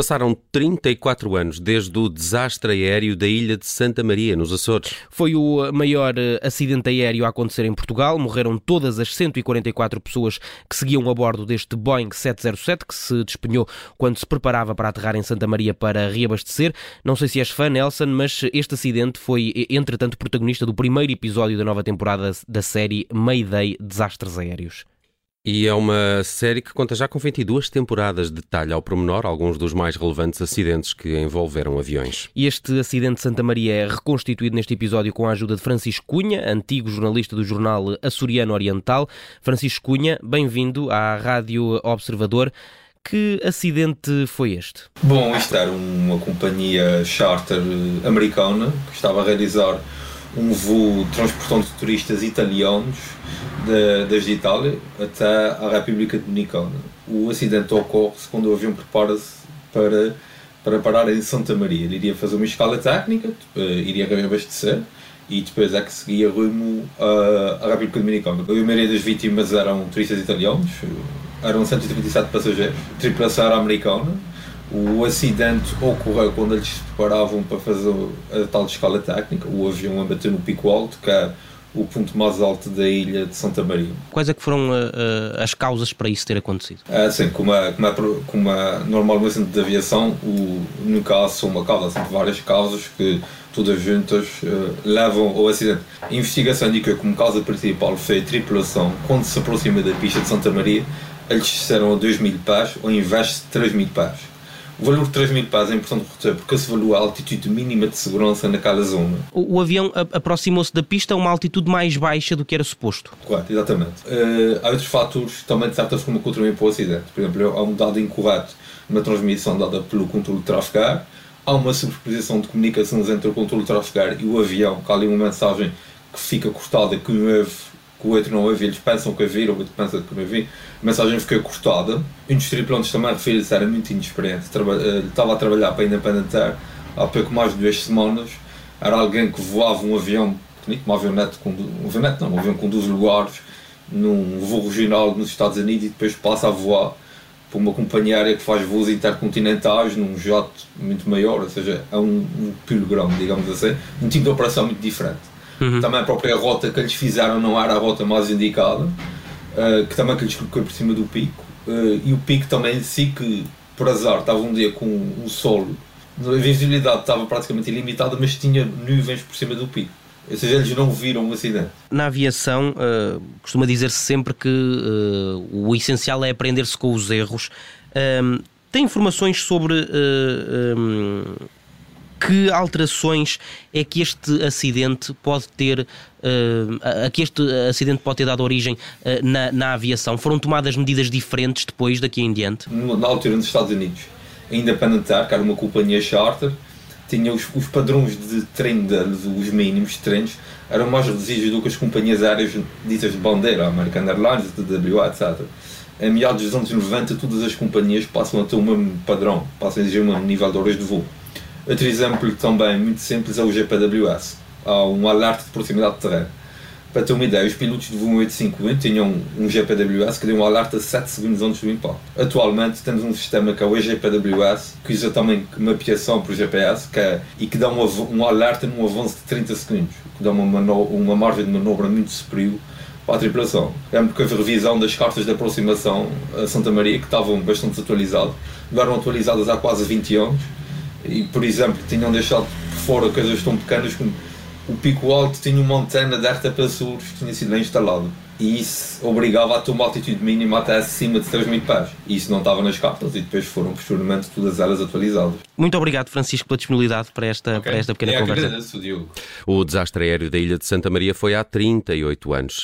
Passaram 34 anos desde o desastre aéreo da ilha de Santa Maria, nos Açores. Foi o maior eh, acidente aéreo a acontecer em Portugal. Morreram todas as 144 pessoas que seguiam a bordo deste Boeing 707 que se despenhou quando se preparava para aterrar em Santa Maria para reabastecer. Não sei se és fã, Nelson, mas este acidente foi, entretanto, protagonista do primeiro episódio da nova temporada da série Mayday Desastres Aéreos. E é uma série que conta já com 22 temporadas, detalha ao promenor alguns dos mais relevantes acidentes que envolveram aviões. E este acidente de Santa Maria é reconstituído neste episódio com a ajuda de Francisco Cunha, antigo jornalista do jornal Açoriano Oriental. Francisco Cunha, bem-vindo à Rádio Observador. Que acidente foi este? Bom, isto era uma companhia charter americana que estava a realizar um voo transportando turistas italianos de, desde Itália até a República Dominicana. O acidente ocorre quando o avião prepara-se para, para parar em Santa Maria. Ele iria fazer uma escala técnica, tipo, iria reabastecer e depois é que seguia rumo à, à República Dominicana. A maioria das vítimas eram turistas italianos, eram 137 passageiros, tripulação era americana o acidente ocorreu quando eles se preparavam para fazer a tal escala técnica. O avião abateu no pico alto, que é o ponto mais alto da ilha de Santa Maria. Quais é que foram uh, as causas para isso ter acontecido? É, sim, como é, como é, como é normal no acidente de aviação, o, no caso são uma causa, são várias causas que todas juntas uh, levam ao acidente. A investigação indica que como causa principal foi a tripulação, quando se aproxima da pista de Santa Maria, eles disseram a 2 mil pés ao invés de 3 mil pés. O valor de 3 mil pés é importante reter porque se valua a altitude mínima de segurança naquela zona. O, o avião aproximou-se da pista a uma altitude mais baixa do que era suposto. Correto, exatamente. Uh, há outros fatores também de certa forma que contribuem para o acidente. Por exemplo, há um dado incorreto na transmissão dada pelo controle de tráfego há uma superposição de comunicações entre o controle de tráfego e o avião, que há ali uma mensagem que fica cortada que o que o outro não ouve, eles pensam que ouviram, o outro pensa que não ouvi. A mensagem ficou cortada. Um dos tripulantes também referiu-se, era muito inexperiente, eh, estava a trabalhar para a Independent Air há pouco mais de duas semanas. Era alguém que voava um avião uma avionete com, um avionete não, um avião com 12 lugares, num voo regional nos Estados Unidos e depois passa a voar para uma companhia aérea que faz voos intercontinentais num jato muito maior, ou seja, é um, um pilograma, digamos assim, um tipo de operação muito diferente. Uhum. Também a própria rota que eles fizeram não era a rota mais indicada, uh, que também que lhes colocou por cima do pico. Uh, e o pico também em si, que por azar estava um dia com o sol, a visibilidade estava praticamente ilimitada, mas tinha nuvens por cima do pico. Ou seja, eles não viram o acidente. Na aviação, uh, costuma dizer-se sempre que uh, o essencial é aprender-se com os erros. Uh, tem informações sobre um, que alterações é que este acidente pode ter, uh, a que este acidente pode ter dado origem uh, na, na, aviação? Foram tomadas medidas diferentes depois daqui em diante? Na altura nos Estados Unidos, a Independent Air, que era uma companhia charter, tinha os, os padrões de treino os mínimos de treinos, eram mais reduzidos do que as companhias aéreas ditas de bandeira, American Airlines, TWA, etc. Em meados dos anos 90, todas as companhias passam a ter o mesmo padrão, passam a exigir o mesmo nível de horas de voo. Outro exemplo também muito simples é o GPWS. Um alerta de proximidade de terreno. Para ter uma ideia, os pilotos de voo 851 tinham um GPWS que deu um alerta 7 segundos antes do impacto. Atualmente temos um sistema que é o EGPWS, que usa também mapeação por GPS que é, e que dá um, um alerta num avanço de 30 segundos, que dá uma, uma margem de manobra muito superior a tripulação. É porque a revisão das cartas de aproximação a Santa Maria, que estavam bastante desatualizadas, eram atualizadas há quase 20 anos e, por exemplo, tinham deixado por fora coisas tão pequenas como o pico alto tinha uma antena de RTP Sul que tinha sido instalada e isso obrigava a ter uma altitude mínima até acima de 3 mil pés. E isso não estava nas cartas e depois foram posteriormente todas elas atualizadas. Muito obrigado, Francisco, pela disponibilidade para esta, okay. para esta pequena é conversa. Agradeço, o desastre aéreo da ilha de Santa Maria foi há 38 anos.